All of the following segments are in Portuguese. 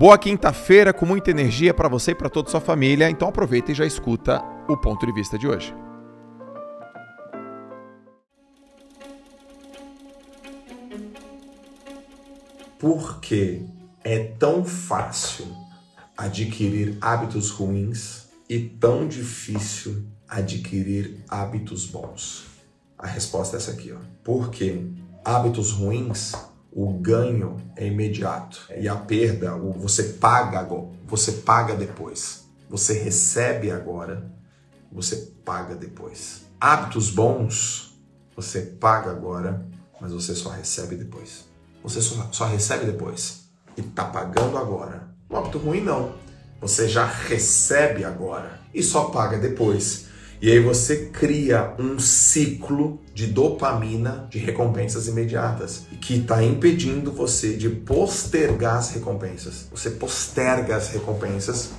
Boa quinta-feira com muita energia para você e para toda a sua família. Então aproveita e já escuta o ponto de vista de hoje. Por que é tão fácil adquirir hábitos ruins e tão difícil adquirir hábitos bons? A resposta é essa aqui, ó. Porque hábitos ruins o ganho é imediato e a perda, você paga agora, você paga depois. Você recebe agora, você paga depois. Hábitos bons, você paga agora, mas você só recebe depois. Você só, só recebe depois e tá pagando agora. Um hábito ruim não. Você já recebe agora e só paga depois. E aí você cria um ciclo de dopamina de recompensas imediatas que está impedindo você de postergar as recompensas. Você posterga as recompensas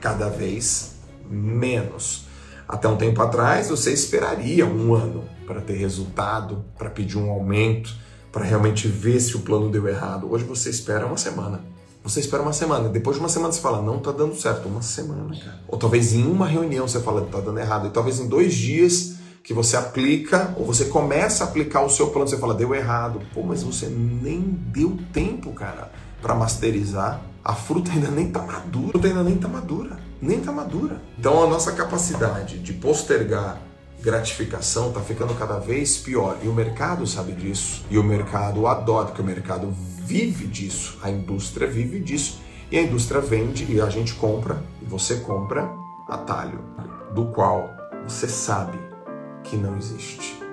cada vez menos. Até um tempo atrás você esperaria um ano para ter resultado, para pedir um aumento, para realmente ver se o plano deu errado. Hoje você espera uma semana. Você espera uma semana. Depois de uma semana você fala, não tá dando certo. Uma semana, cara. Ou talvez em uma reunião você fala, tá dando errado. E talvez em dois dias que você aplica, ou você começa a aplicar o seu plano, você fala, deu errado. Pô, mas você nem deu tempo, cara, para masterizar. A fruta ainda nem tá madura. A fruta ainda nem tá madura. Nem tá madura. Então a nossa capacidade de postergar gratificação está ficando cada vez pior. E o mercado sabe disso. E o mercado adora, porque o mercado vive disso, a indústria vive disso. E a indústria vende e a gente compra, e você compra atalho, do qual você sabe que não existe.